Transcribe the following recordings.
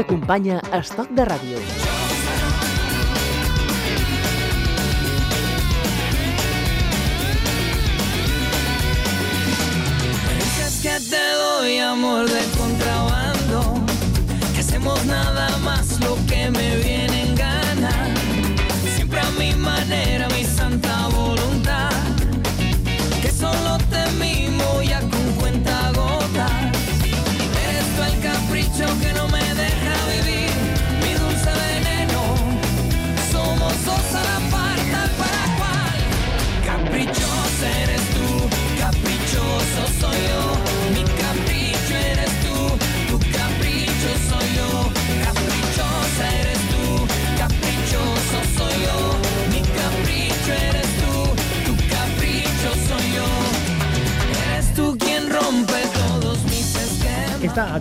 t'acompanya a Estoc de Ràdio. Que te doy amor de contrabando, que hacemos nada más lo que me viene en gana, siempre a mi manera, mi santa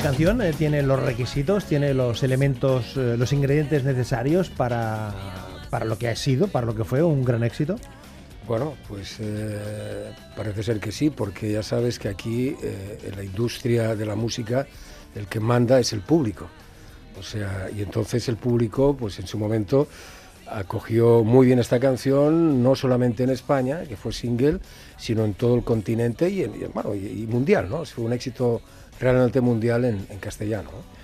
canción eh, tiene los requisitos, tiene los elementos, eh, los ingredientes necesarios para, para lo que ha sido, para lo que fue un gran éxito. Bueno, pues eh, parece ser que sí, porque ya sabes que aquí en la industria de la música el que manda es el público. O sea, y entonces el público, pues en su momento acogió muy bien esta canción, no solamente en España, que fue single, sino en todo el continente y, en- y mundial, ¿no? Fue un éxito realmente mundial en, en castellano. ¿no?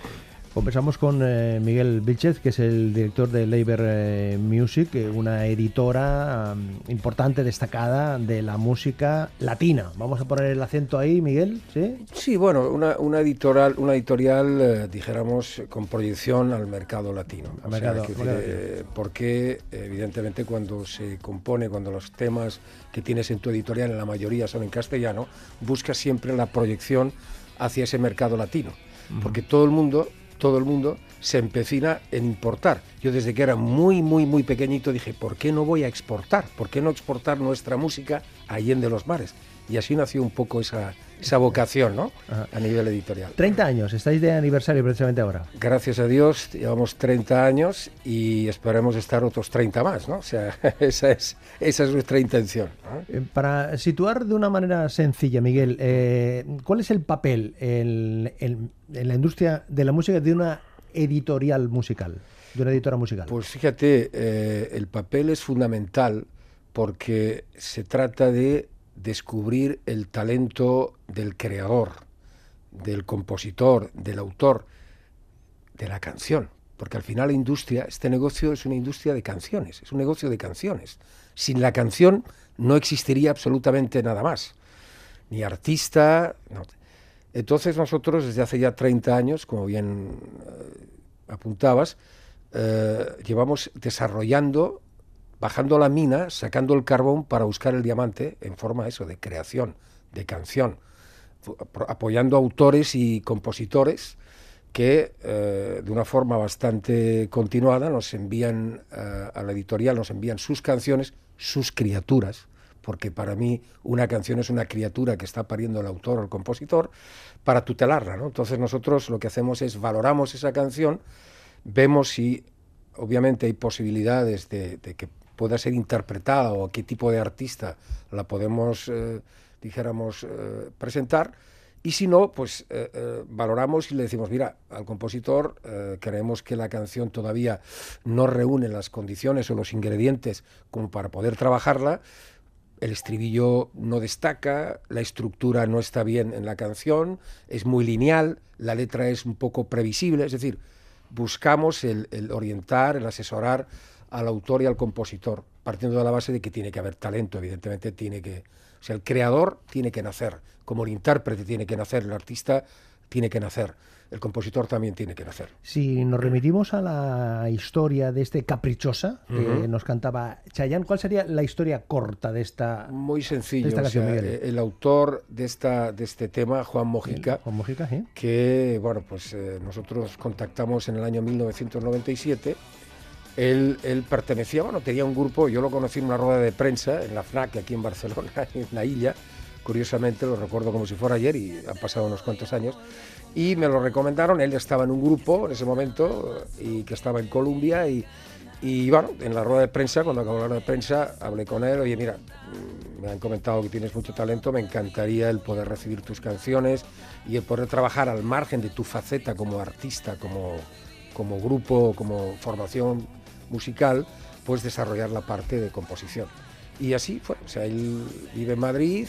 Conversamos con eh, Miguel Vilchez, que es el director de Labor eh, Music, eh, una editora importante, destacada de la música latina. Vamos a poner el acento ahí, Miguel, ¿sí? Sí, bueno, una, una editorial, una editorial eh, dijéramos, con proyección al mercado latino. Al mercado- quiero mercado decir, eh, porque evidentemente cuando se compone, cuando los temas que tienes en tu editorial, en la mayoría son en castellano, buscas siempre la proyección hacia ese mercado latino. Porque todo el mundo, todo el mundo se empecina en importar. Yo desde que era muy, muy, muy pequeñito dije, ¿por qué no voy a exportar? ¿Por qué no exportar nuestra música allende los mares? Y así nació un poco esa, esa vocación, ¿no? Ajá. A nivel editorial. 30 años, estáis de aniversario precisamente ahora. Gracias a Dios llevamos 30 años y esperemos estar otros 30 más, ¿no? O sea, esa es, esa es nuestra intención. ¿no? Eh, Para situar de una manera sencilla, Miguel, eh, ¿cuál es el papel en, en- en la industria de la música de una editorial musical, de una editora musical? Pues fíjate, eh, el papel es fundamental porque se trata de descubrir el talento del creador, del compositor, del autor, de la canción. Porque al final la industria, este negocio es una industria de canciones, es un negocio de canciones. Sin la canción no existiría absolutamente nada más. Ni artista. Entonces nosotros desde hace ya 30 años, como bien eh, apuntabas, eh, llevamos desarrollando, bajando la mina, sacando el carbón para buscar el diamante en forma eso, de creación, de canción, apoyando autores y compositores que eh, de una forma bastante continuada nos envían eh, a la editorial, nos envían sus canciones, sus criaturas, porque para mí una canción es una criatura que está pariendo el autor o el compositor, para tutelarla. ¿no? Entonces nosotros lo que hacemos es valoramos esa canción, vemos si obviamente hay posibilidades de, de que pueda ser interpretada o qué tipo de artista la podemos, eh, dijéramos, eh, presentar. Y si no, pues eh, valoramos y le decimos, mira, al compositor creemos que la canción todavía no reúne las condiciones o los ingredientes como para poder trabajarla, el estribillo no destaca, la estructura no está bien en la canción, es muy lineal, la letra es un poco previsible, es decir, buscamos el orientar, el asesorar al autor y al compositor, partiendo de la base de que tiene que haber talento, evidentemente tiene que, o sea, el creador tiene que nacer, como el intérprete tiene que nacer, el artista tiene que nacer, el compositor también tiene que nacer. Si nos remitimos a la historia de este Caprichosa que Ujú. nos cantaba Chayanne, ¿cuál sería la historia corta de esta Muy sencillo, esta o canción, sea, Miguel? eh, el autor de, esta, de este tema, Juan Mojica, Juan Mojica? ¿sí? que bueno pues eh, nosotros contactamos en el año 1997 él, pertenecía bueno tenía un grupo yo lo conocí en una rueda de prensa en la FNAC aquí en Barcelona en la Illa. Curiosamente lo recuerdo como si fuera ayer y han pasado unos cuantos años. Y me lo recomendaron él estaba en un grupo en ese momento y que estaba en Colombia y bueno, en la rueda de prensa, cuando acabó la rueda de prensa, hablé con él, oye, mira, mm, me han comentado que tienes mucho talento, me encantaría el poder recibir tus canciones y el poder trabajar al margen de tu faceta como artista, como grupo, como formación musical, pues desarrollar la parte de composición. Y así fue, o sea, él vive en Madrid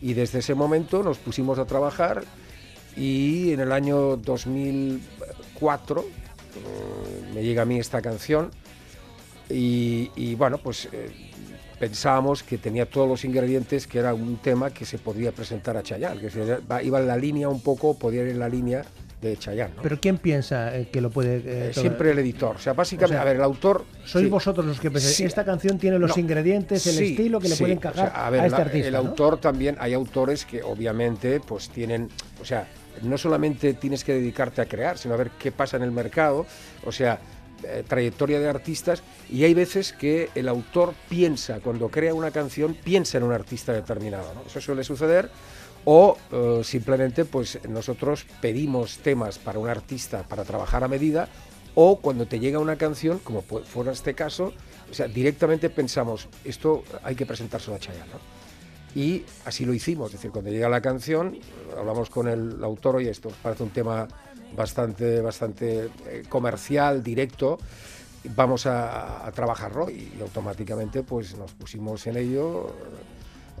y desde ese momento nos pusimos a trabajar y en el año 2004 eh, me llega a mí esta canción y, bueno, pues eh, pensábamos que tenía todos los ingredientes, que era un tema que se podía presentar a Chayanne, que iba en la línea un poco, podía ir en la línea de Chayanne. ¿Pero quién piensa eh, que lo puede...? siempre el editor. O sea, básicamente, a ver, el autor... Sois vosotros los que pensáis, esta canción tiene los ingredientes, el estilo que le puede encajar a, este artista. El autor también, hay autores que obviamente pues tienen... O sea, no solamente tienes que dedicarte a crear, sino a ver qué pasa en el mercado, o sea, eh, trayectoria de artistas, y hay veces que el autor piensa, cuando crea una canción, piensa en un artista determinado. Eso suele suceder, o eh, simplemente pues nosotros pedimos temas para un artista para trabajar a medida, o cuando te llega una canción, como fuera este caso, o sea, directamente pensamos, esto hay que presentárselo a Chayanne. Y así lo hicimos, es decir, cuando llega la canción, hablamos con el autor, y esto parece un tema bastante, bastante eh, comercial, directo, vamos a, trabajarlo y, automáticamente pues nos pusimos en ello.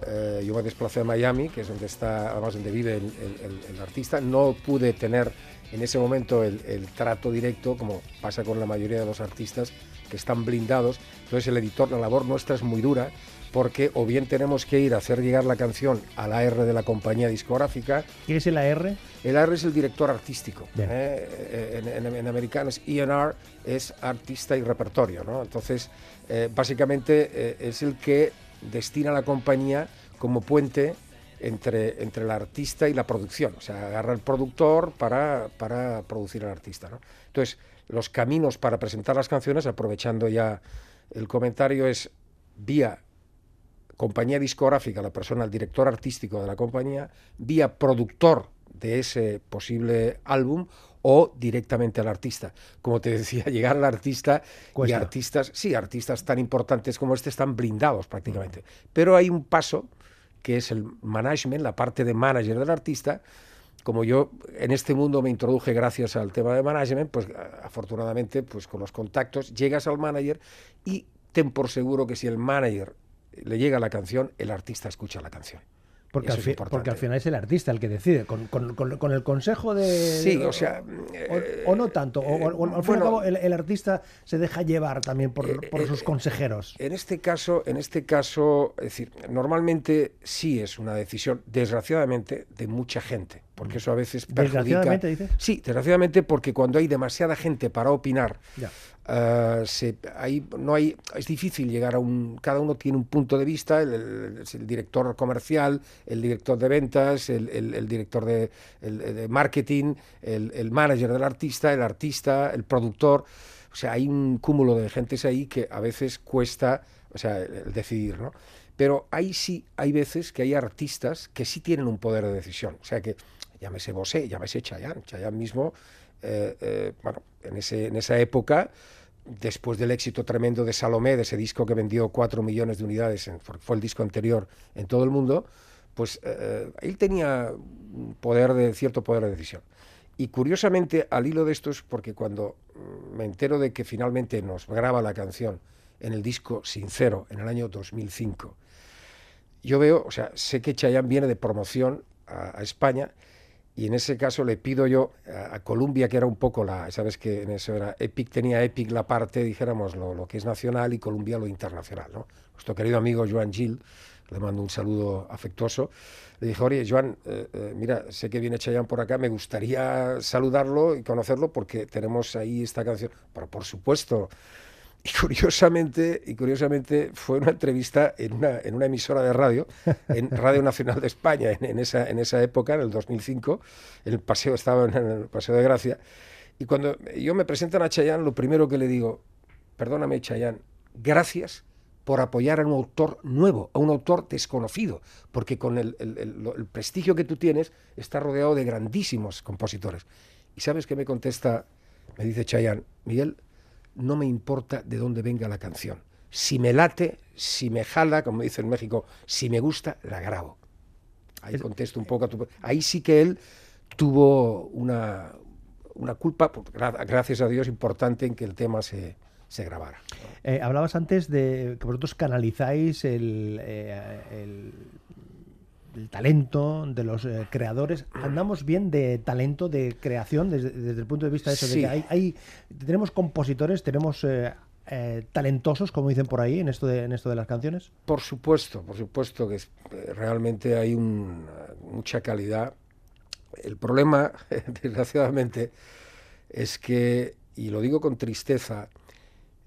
Eh, yo me desplacé a Miami, que es donde está, además donde vive el, artista. No pude tener en ese momento el, el, trato directo, como pasa con la mayoría de los artistas que están blindados. Entonces el editor, la labor nuestra es muy dura porque o bien tenemos que ir a hacer llegar la canción al AR de la compañía discográfica. ¿Qué es el AR? El AR es el director artístico. ¿eh? en, en, en, americanos, ENR es artista y repertorio. ¿no? Entonces, eh, básicamente eh, es el que destina a la compañía como puente entre, entre el artista y la producción. O sea, agarra el productor para, para producir al artista. ¿no? Entonces, los caminos para presentar las canciones, aprovechando ya el comentario, es vía compañía discográfica, la persona, el director artístico de la compañía, vía productor de ese posible álbum o directamente al artista. Como te decía, llegar al artista y artistas, sí, artistas tan importantes como este están blindados prácticamente. Pero hay un paso que es el management, la parte de manager del artista. Como yo en este mundo me introduje gracias al tema de management, pues afortunadamente, pues con los contactos llegas al manager y ten por seguro que si el manager le llega la canción, el artista escucha la canción. Porque al, porque al, final es el artista el que decide, con, el consejo de... Sí, o sea... O, no tanto, o, al fin y al cabo el, artista se deja llevar también por, eh, por sus eh, consejeros. En este caso, en este caso, es decir, normalmente sí es una decisión, desgraciadamente, de mucha gente, porque eso a veces perjudica... ¿Desgraciadamente, dices? Sí, desgraciadamente porque cuando hay demasiada gente para opinar... Ya Uh, se, no hay, es difícil llegar a un. Cada uno tiene un punto de vista: el, director comercial, el director de ventas, el, director de, de marketing, el, manager del artista, el artista, el productor. O sea, hay un cúmulo de gentes ahí que a veces cuesta o sea, decidir, ¿no? Pero ahí sí hay veces que hay artistas que sí tienen un poder de decisión. O sea, que llámese Bosé, llámese Chayanne. Chayanne mismo eh, eh, bueno, en, ese, en esa época, después del éxito tremendo de Salomé, de ese disco que vendió cuatro millones de unidades, fue el disco anterior en todo el mundo, pues eh, él tenía poder de, cierto poder de decisión. Y curiosamente, al hilo de esto es porque cuando mm, me entero de que finalmente nos graba la canción en el disco Sincero, en el año 2005, yo veo, o sea, sé que Chayanne viene de promoción a España y en ese caso le pido yo a, Columbia, que era un poco la, sabes que en eso era Epic, tenía Epic la parte, dijéramos, lo, lo que es nacional y Columbia lo internacional, ¿no? Nuestro querido amigo Joan Gil, le mando un saludo afectuoso, le dije, oye, Joan, eh, eh, mira, sé que viene Chayanne por acá, me gustaría saludarlo y conocerlo porque tenemos ahí esta canción, pero por supuesto, y curiosamente, y curiosamente fue una entrevista en una, en una emisora de radio, en Radio Nacional de España, en, esa, en esa época, en el 2005. El paseo estaba en el Paseo de Gracia. Y cuando yo me presentan a Chayanne, lo primero que le digo, perdóname Chayanne, gracias por apoyar a un autor nuevo, a un autor desconocido, porque con el, el, prestigio que tú tienes, está rodeado de grandísimos compositores. ¿Y sabes qué me contesta? Me dice Chayanne, Miguel, no me importa de dónde venga la canción. Si me late, si me jala, como dice en México, si me gusta, la grabo. Ahí contesto un poco a tu... Ahí sí que él tuvo una, una culpa, gracias a Dios, importante en que el tema se, se grabara. Eh, hablabas antes de que vosotros canalizáis el, eh, el, talento de los eh, creadores. ¿Andamos bien de talento, de creación, desde, el punto de vista de eso? De que hay, tenemos compositores, tenemos... talentosos, como dicen por ahí, en esto, de, en esto de las canciones? Por supuesto, por supuesto que realmente hay mucha calidad. El problema, desgraciadamente, es que, y lo digo con tristeza,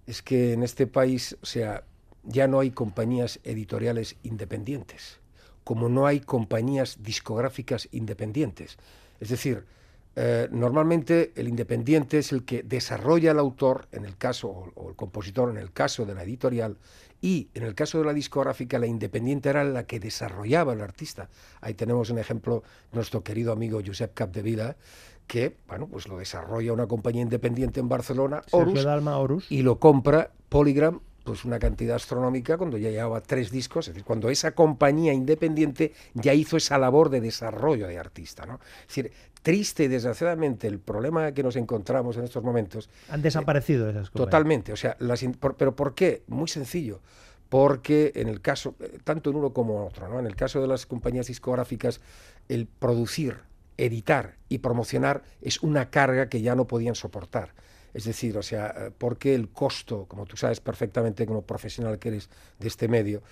es que en este país, o sea, ya no hay compañías editoriales independientes, como no hay compañías discográficas independientes. Es decir, eh, normalmente el independiente es el que desarrolla el autor, en el caso, o, el compositor, en el caso de la editorial, y en el caso de la discográfica, la independiente era la que desarrollaba el artista. Ahí tenemos un ejemplo, nuestro querido amigo Josep Capdevila, que bueno, pues lo desarrolla una compañía independiente en Barcelona, Horus, y lo compra Polygram pues una cantidad astronómica cuando ya llevaba tres discos, es decir, cuando esa compañía independiente ya hizo esa labor de desarrollo de artista, ¿no? Es decir, triste y desgraciadamente el problema que nos encontramos en estos momentos... Han desaparecido esas cosas. Totalmente, o sea, las, pero ¿por qué? Muy sencillo porque en el caso, tanto en uno como en otro, ¿no? en el caso de las compañías discográficas, el producir editar y promocionar es una carga que ya no podían soportar. Es decir, o sea, eh, porque el costo, como tú sabes perfectamente como profesional que eres de este medio,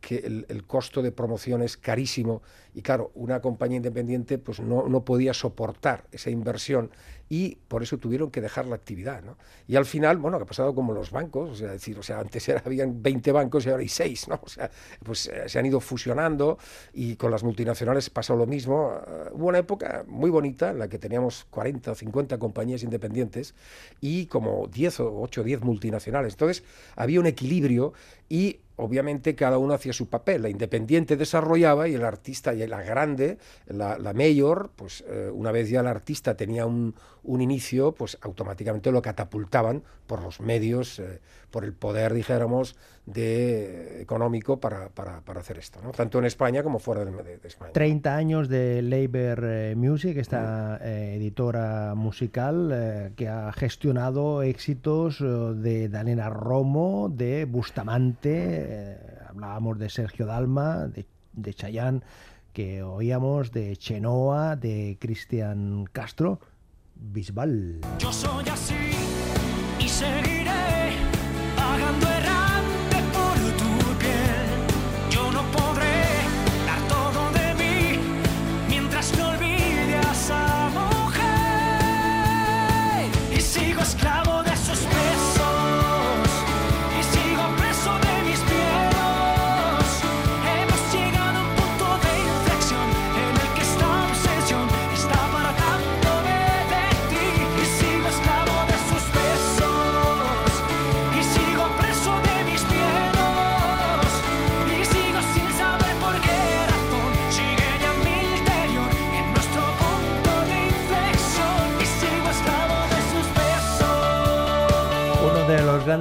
que el, costo de promoción es carísimo y claro, una compañía independiente pues no, no, podía soportar esa inversión y por eso tuvieron que dejar la actividad. ¿no? Y al final, bueno, ha pasado como los bancos, o sea, decir, o sea, antes era, habían 20 bancos y ahora hay 6, ¿no? O sea, pues eh, se han ido fusionando y con las multinacionales pasó lo mismo. Uh, hubo una época muy bonita en la que teníamos 40 o 50 compañías independientes y como 10 o 8 o 10 multinacionales. Entonces, había un equilibrio y obviamente cada uno hacía su papel. La independiente desarrollaba y el artista, y la grande, la, mayor, pues eh, una vez ya el artista tenía un, un, inicio, pues automáticamente lo catapultaban por los medios, eh, por el poder, dijéramos, de, económico para, para, para hacer esto, ¿no? tanto en España como fuera de, España. 30 años de Labor eh, Music, esta editora musical que ha gestionado éxitos de Danena Romo, de Bustamante, eh, hablábamos de Sergio Dalma, de, de Chayán, que oíamos de Chenoa, de Cristian Castro, Bisbal. Yo soy así y seguiré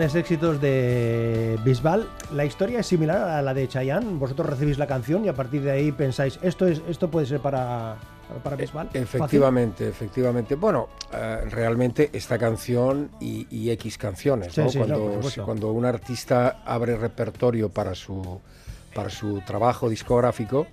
grandes éxitos de Bisbal. La historia es similar a la de Chayanne. Vosotros recibís la canción y a partir de ahí pensáis, esto, es, esto puede ser para, para Bisbal. Efectivamente, efectivamente. Bueno, eh, realmente esta canción y, X canciones, cuando, cuando un artista abre repertorio para su, para su trabajo discográfico,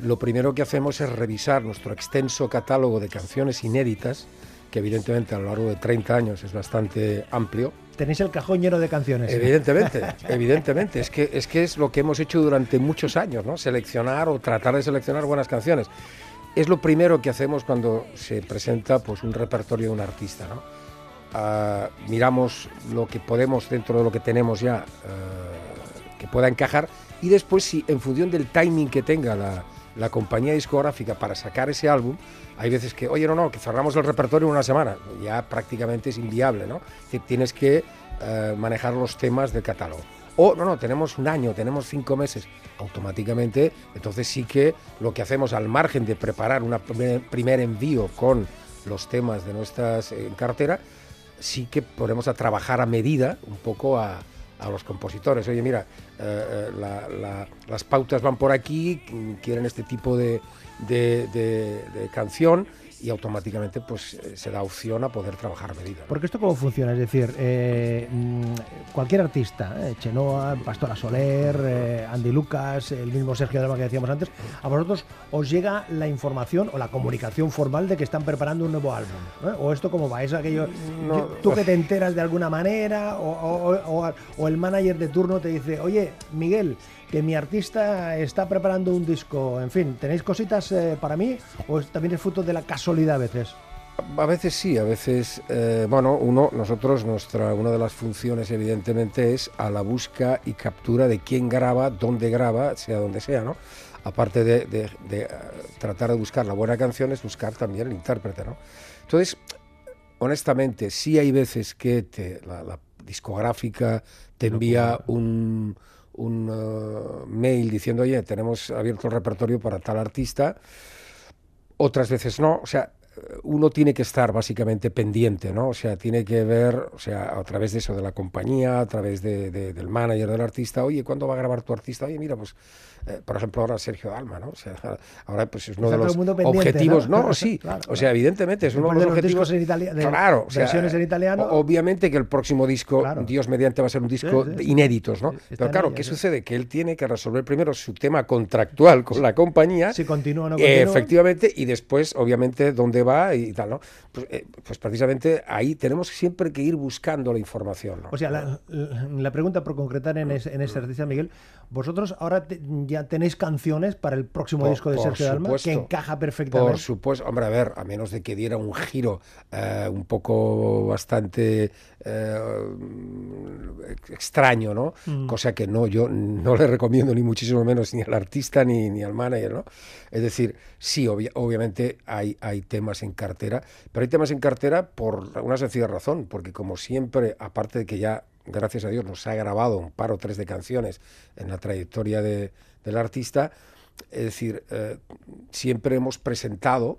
lo primero que hacemos es revisar nuestro extenso catálogo de canciones inéditas, que evidentemente a lo largo de 30 años es bastante amplio tenéis el cajón lleno de canciones. Evidentemente, evidentemente. Es que, es que es lo que hemos hecho durante muchos años, ¿no? Seleccionar o tratar de seleccionar buenas canciones. Es lo primero que hacemos cuando se presenta pues, un repertorio de un artista, ¿no? Ah, miramos lo que podemos dentro de lo que tenemos ya ah, que pueda encajar y después si en función del timing que tenga la, la compañía discográfica para sacar ese álbum, hay veces que, oye, no, no, que cerramos el repertorio en una semana, ya prácticamente es inviable, ¿no? tienes que eh, manejar los temas del catálogo. O, no, no, tenemos un año, tenemos cinco meses, automáticamente, entonces sí que lo que hacemos al margen de preparar un primer, envío con los temas de nuestras en cartera, sí que ponemos a trabajar a medida, un poco a, a los compositores. Oye, mira, eh, eh, las pautas van por aquí, quieren este tipo de, de, canción y automáticamente pues eh, se da opción a poder trabajar a medida. ¿no? Porque esto cómo funciona, es decir, eh, mm, cualquier artista, eh, Chenoa, Pastora Soler, eh, Andy Lucas, el mismo Sergio Dalma que decíamos antes, a vosotros os llega la información o la comunicación formal de que están preparando un nuevo álbum. O esto cómo va, es aquello, No. tú que te enteras de alguna manera o, o- o- o el manager de turno te dice, oye, Miguel, que mi artista está preparando un disco, en fin, ¿tenéis cositas para mí o también es fruto de la casualidad a veces? A veces sí, a veces, eh, bueno, uno, nosotros, nuestra, una de las funciones evidentemente es a la busca y captura de quién graba, dónde graba, sea donde sea, ¿no? Aparte de, de- de, eh, tratar de buscar la buena canción, es buscar también el intérprete, ¿no? Entonces, honestamente, sí hay veces que te- la, la discográfica te envía un, un eh, mail diciendo, oye, tenemos abierto el repertorio para tal artista, otras veces no, o sea, uno tiene que estar básicamente pendiente, ¿no? O sea, tiene que ver, o sea, a través de eso, de la compañía, a través de, de- del manager del artista, oye, ¿cuándo va a grabar tu artista? Oye, mira, pues, eh, por ejemplo, ahora Sergio Dalma, ¿no? O sea, ahora pues es uno Está de los objetivos, ¿no? ¿no? Sí, Claro, o sea, evidentemente es uno de los objetivos. en itali- de claro, o sea, versiones en italiano. Obviamente que el próximo disco, Claro. Dios mediante, va a ser un disco Sí, sí, de sí. inéditos, ¿no? Está Pero claro, ella, ¿qué sucede? Que él tiene que resolver primero su tema contractual con la compañía. Si continúa o no Eh, continúa. efectivamente, y después, obviamente, dónde va y tal, ¿no? Pues, eh, pues precisamente ahí tenemos siempre que ir buscando la información, ¿no? O sea, la, pregunta por concretar en, ese, en ese artista, Miguel, vosotros ahora te- ya tenéis canciones para el próximo Por- disco de Sergio Dalma que encaja perfectamente. Por supuesto, hombre, a ver, a menos de que diera un giro eh, un poco bastante eh, ex- extraño, ¿no? Mm. Cosa que no, yo no le recomiendo ni muchísimo menos ni al artista ni, ni al manager, ¿no? Es decir, sí, obvia- obviamente hay, hay temas en cartera, pero hay temas en cartera por una sencilla razón, porque como siempre, aparte de que ya, gracias a Dios, nos ha grabado un par o tres de canciones en la trayectoria de- del artista, es decir, eh, siempre hemos presentado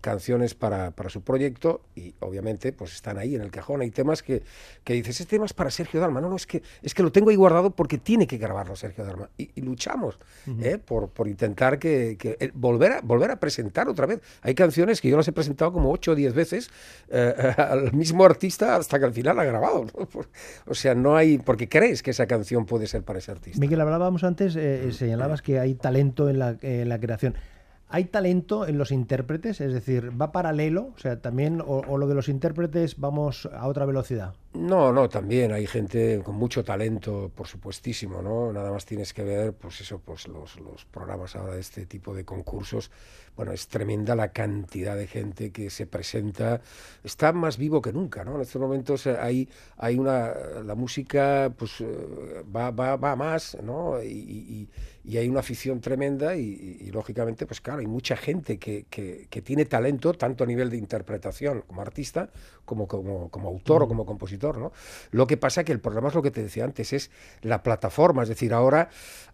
canciones para, para su proyecto y obviamente pues están ahí en el cajón. Hay temas que, que dices, este tema es para Sergio Dalma. No, no, es que, es que lo tengo ahí guardado porque tiene que grabarlo Sergio Dalma. Y, y luchamos ¿eh? por, por intentar que, que- eh, volver, a, volver a presentar otra vez. Hay canciones que yo las he presentado como 8 o 10 veces eh, al mismo artista hasta que al final ha grabado. O sea, no hay, porque crees que esa canción puede ser para ese artista. Miguel, hablábamos antes, eh, señalabas que hay talento en la, en la creación. ¿Hay talento en los intérpretes? Es decir, ¿va paralelo? O sea, también, o, o lo de los intérpretes vamos a otra velocidad. No, no, también hay gente con mucho talento, por supuestísimo, ¿no? Nada más tienes que ver, pues eso, pues los, los programas ahora de este tipo de concursos. Bueno, es tremenda la cantidad de gente que se presenta. Está más vivo que nunca, ¿no? En estos momentos eh, hay, hay una, la música, pues eh, va, va, va más, ¿no? Y, y- y hay una afición tremenda y, y- y, lógicamente, pues claro, hay mucha gente que, que- que tiene talento, tanto a nivel de interpretación como artista, como, como, como autor o como compositor, ¿no? Lo que pasa que el problema es lo que te decía antes, es la plataforma, es decir, ahora,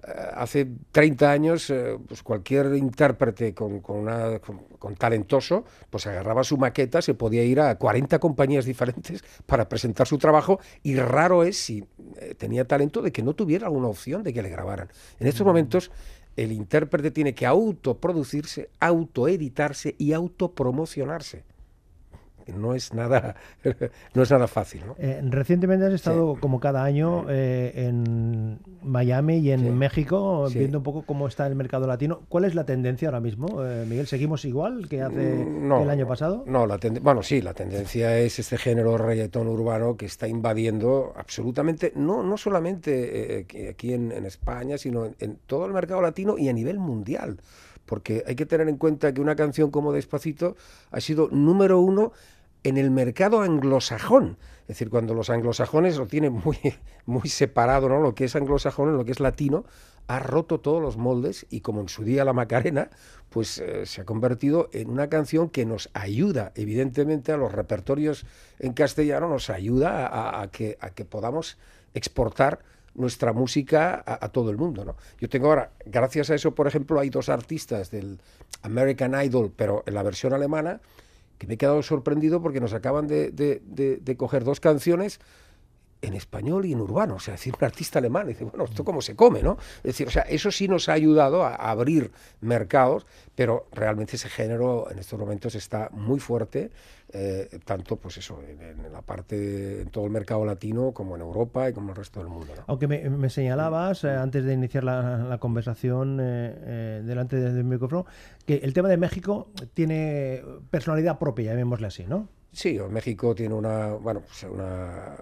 eh, hace 30 años, eh, pues cualquier intérprete con, con, una, con, con talentoso, pues agarraba su maqueta, se podía ir a 40 compañías diferentes para presentar su trabajo y raro es si eh, tenía talento de que no tuviera alguna opción de que le grabaran. En estos momentos el intérprete tiene que autoproducirse, autoeditarse y autopromocionarse. No es nada, no es nada fácil, ¿no? Eh, recientemente has estado, como cada año, eh, en Miami y en Sí. México, Sí. viendo un poco cómo está el mercado latino. ¿Cuál es la tendencia ahora mismo, eh, Miguel? ¿Seguimos igual que hace Mm, no, el año pasado? No, la bueno, sí, la tendencia es este género reggaetón urbano que está invadiendo absolutamente, no, no solamente eh, aquí- aquí en, en España, sino en, en todo el mercado latino y a nivel mundial. Porque hay que tener en cuenta que una canción como Despacito ha sido número uno en el mercado anglosajón. Es decir, cuando los anglosajones lo tienen muy, muy separado, ¿no? Lo que es anglosajón, lo que es latino, ha roto todos los moldes y como en su día la Macarena, pues eh, se ha convertido en una canción que nos ayuda, evidentemente, a los repertorios en castellano, nos ayuda a, que, a que podamos exportar nuestra música a, todo el mundo. ¿no? Yo tengo ahora, gracias a eso, por ejemplo, hay dos artistas del American Idol, pero en la versión alemana, que me he quedado sorprendido porque nos acaban de, de- de- de coger dos canciones en español y en urbano. O sea, decir, un artista alemán, dice, bueno, ¿esto cómo se come, no? Es decir, o sea, eso sí nos ha ayudado a abrir mercados, pero realmente ese género en estos momentos está muy fuerte, eh, tanto, pues eso, en, la parte, en todo el mercado latino, como en Europa y como en el resto del mundo. Aunque me, señalabas, eh, antes de iniciar la, conversación eh, delante del micrófono, que el tema de México tiene personalidad propia, llamémosle así, ¿no? Sí, México tiene una, bueno, pues una,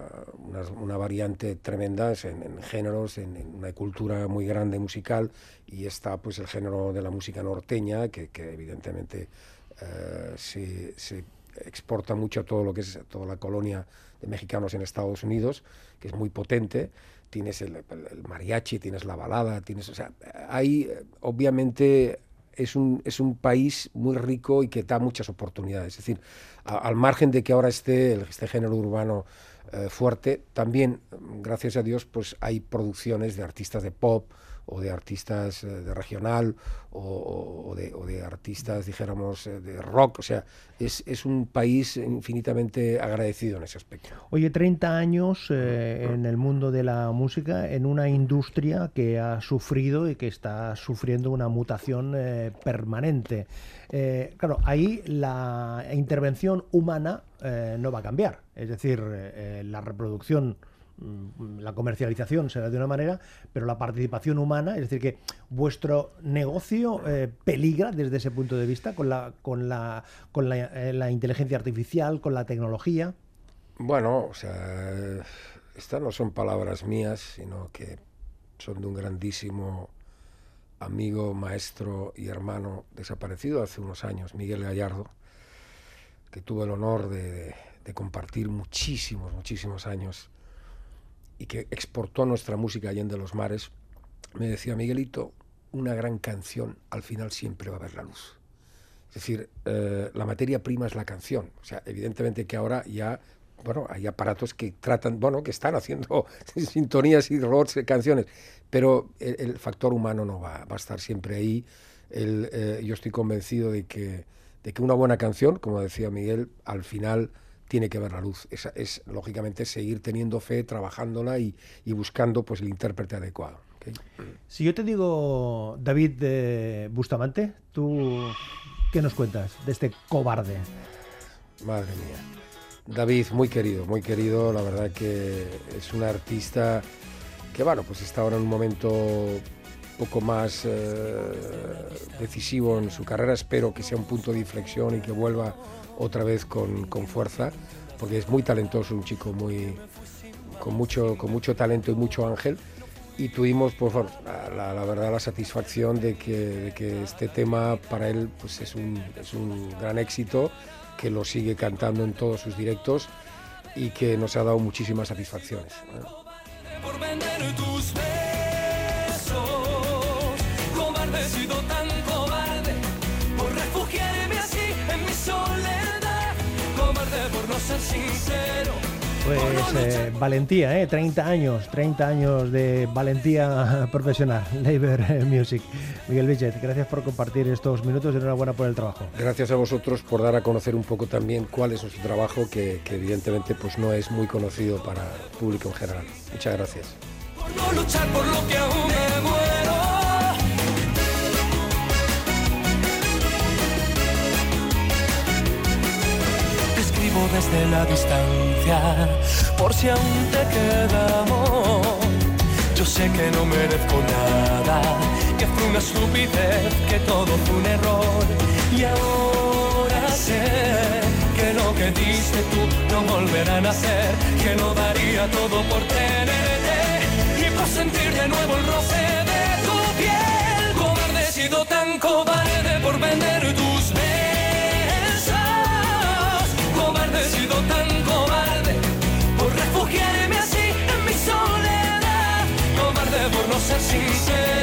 una, variante tremenda en, géneros, en, una cultura muy grande musical y está pues el género de la música norteña que, evidentemente eh, se, exporta mucho todo lo que es toda la colonia de mexicanos en Estados Unidos, que es muy potente. Tienes el, el mariachi, tienes la balada, tienes, o sea, hay obviamente es un, es un país muy rico y que da muchas oportunidades. Es decir, al margen de que ahora esté este género urbano eh, fuerte, también, gracias a Dios, pues hay producciones de artistas de pop, o de artistas eh, de regional o, de, artistas, dijéramos, eh, de rock. O sea, es, es, un país infinitamente agradecido en ese aspecto. Oye, 30 años eh, en el mundo de la música, en una industria que ha sufrido y que está sufriendo una mutación permanente. claro, ahí la intervención humana no va a cambiar. Es decir, la reproducción la comercialización será de una manera, pero la participación humana, es decir, que vuestro negocio eh, peligra desde ese punto de vista con la con la con la, eh, la, inteligencia artificial, con la tecnología. Bueno, o sea, estas no son palabras mías, sino que son de un grandísimo amigo, maestro y hermano desaparecido hace unos años, Miguel Gallardo, que tuve el honor de compartir muchísimos, muchísimos años y que exportó nuestra música allá los mares, me decía, Miguelito, una gran canción al final siempre va a ver la luz. Es decir, eh, la materia prima es la canción. O sea, evidentemente que ahora ya, bueno, hay aparatos que tratan, bueno, que están haciendo sintonías y robots de canciones, pero el, factor humano no va, va a estar siempre ahí. Eh, yo estoy convencido de que, de que una buena canción, como decía Miguel, al final tiene que ver la luz. Es, es lógicamente seguir teniendo fe, trabajándola y, y buscando pues el intérprete adecuado. Si yo te digo David de Bustamante, ¿tú qué nos cuentas de este cobarde? Madre mía. David, muy querido, muy querido, la verdad que es un artista que bueno, pues está ahora en un momento poco más eh, decisivo en su carrera, espero que sea un punto de inflexión y que vuelva otra vez con, con fuerza, porque es muy talentoso, un chico muy con mucho, con mucho talento y mucho ángel. Y tuvimos, pues, la, la, verdad, la satisfacción de que, de que, este tema para él pues, es, un, es un gran éxito, que lo sigue cantando en todos sus directos y que nos ha dado muchísimas satisfacciones. Sido tan cobarde, por refugiarme así en mi soledad. Pues eh, valentía, ¿eh? 30 años, 30 años de valentía profesional, Labor Music. Miguel Villet, gracias por compartir estos minutos y enhorabuena por el trabajo. Gracias a vosotros por dar a conocer un poco también cuál es nuestro trabajo, que, que evidentemente pues no es muy conocido para el público en general. Muchas gracias. Por no luchar por lo que aún me desde la distancia, por si aún te queda amor. Yo sé que no merezco nada, que fue una estupidez, que todo fue un error. Y ahora sé que lo que diste tú no volverá a nacer, que lo daría todo por tenerte y por sentir de nuevo el roce de tu piel. Cobarde sido tan así que